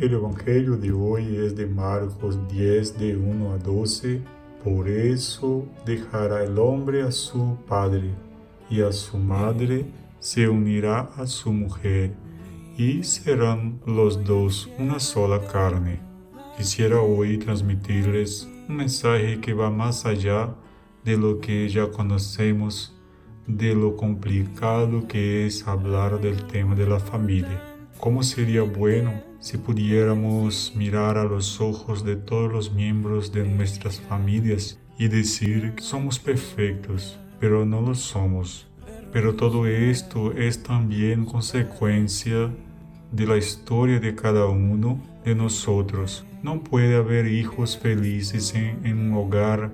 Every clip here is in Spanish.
El Evangelio de hoy es de Marcos 10, de 1 a 12. Por eso dejará el hombre a su padre y a su madre, se unirá a su mujer y serán los dos una sola carne. Quisiera hoy transmitirles un mensaje que va más allá de lo que ya conocemos, de lo complicado que es hablar del tema de la familia. ¿Cómo sería bueno si pudiéramos mirar a los ojos de todos los miembros de nuestras familias y decir que somos perfectos, pero no lo somos? Pero todo esto es también consecuencia de la historia de cada uno de nosotros. No puede haber hijos felices en, en un hogar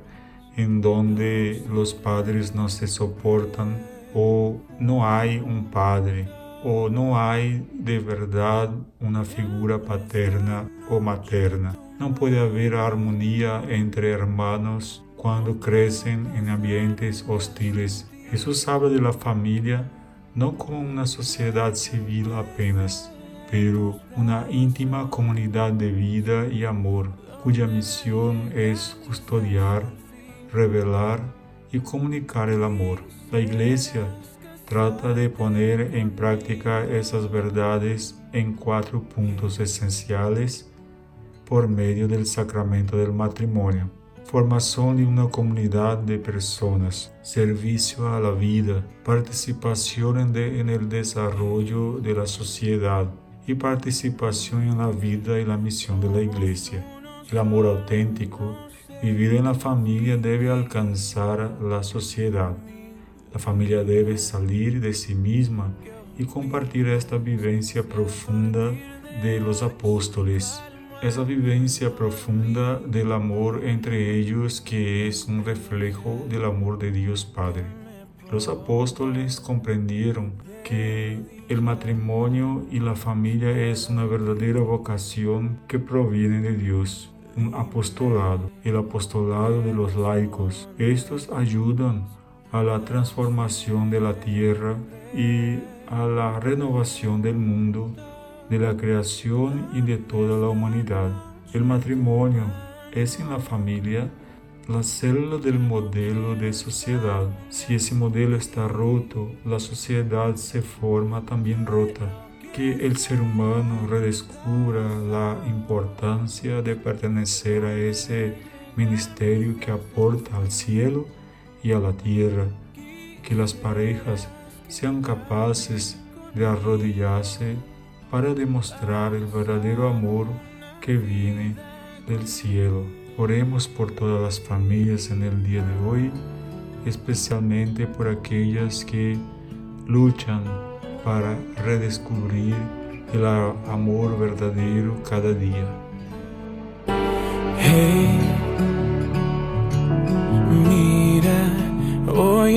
en donde los padres no se soportan o no hay un padre o no hay de verdad una figura paterna o materna. No puede haber armonía entre hermanos cuando crecen en ambientes hostiles. Jesús habla de la familia no como una sociedad civil apenas, pero una íntima comunidad de vida y amor, cuya misión es custodiar, revelar y comunicar el amor. La Iglesia trata de poner en práctica esas verdades en cuatro puntos esenciales por medio del sacramento del matrimonio. Formación de una comunidad de personas, servicio a la vida, participación en, el desarrollo de la sociedad, y participación en la vida y la misión de la Iglesia. El amor auténtico, vivido en la familia, debe alcanzar la sociedad. La familia debe salir de sí misma y compartir esta vivencia profunda de los apóstoles, esa vivencia profunda del amor entre ellos que es un reflejo del amor de Dios Padre. Los apóstoles comprendieron que el matrimonio y la familia es una verdadera vocación que proviene de Dios, un apostolado, el apostolado de los laicos. Estos ayudan a la transformación de la tierra y a la renovación del mundo, de la creación y de toda la humanidad. El matrimonio es en la familia la célula del modelo de sociedad. Si ese modelo está roto, la sociedad se forma también rota. Que el ser humano redescubra la importancia de pertenecer a ese ministerio que aporta al cielo y a la tierra. Que las parejas sean capaces de arrodillarse para demostrar el verdadero amor que viene del cielo. Oremos por todas las familias en el día de hoy, especialmente por aquellas que luchan para redescubrir el amor verdadero cada día.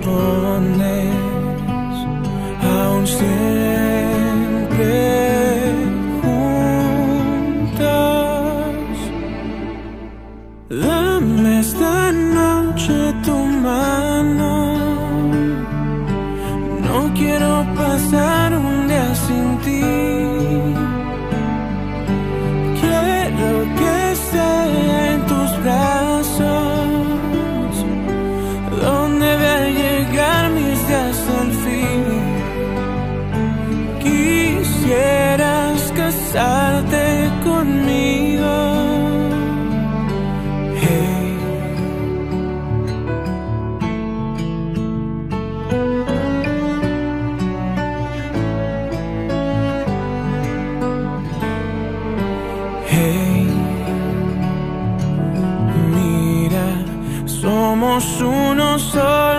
que uno solo y no sé dividir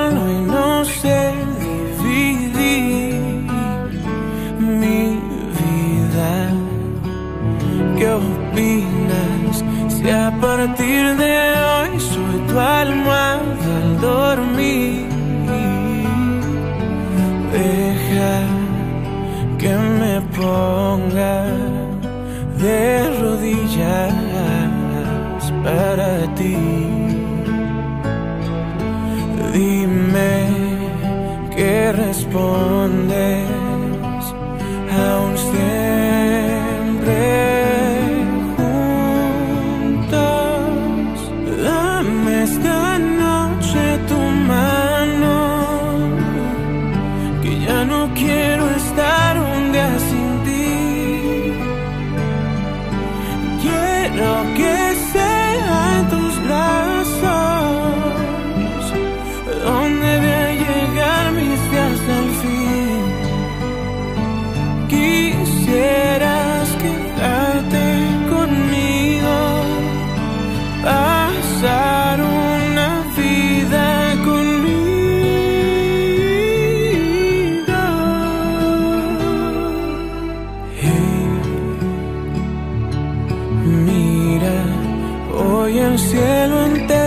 Si a partir de hoy soy tu almohada al dormir, deja que me ponga de rodillas para ti. Dime que responde Mira, hoy el cielo entero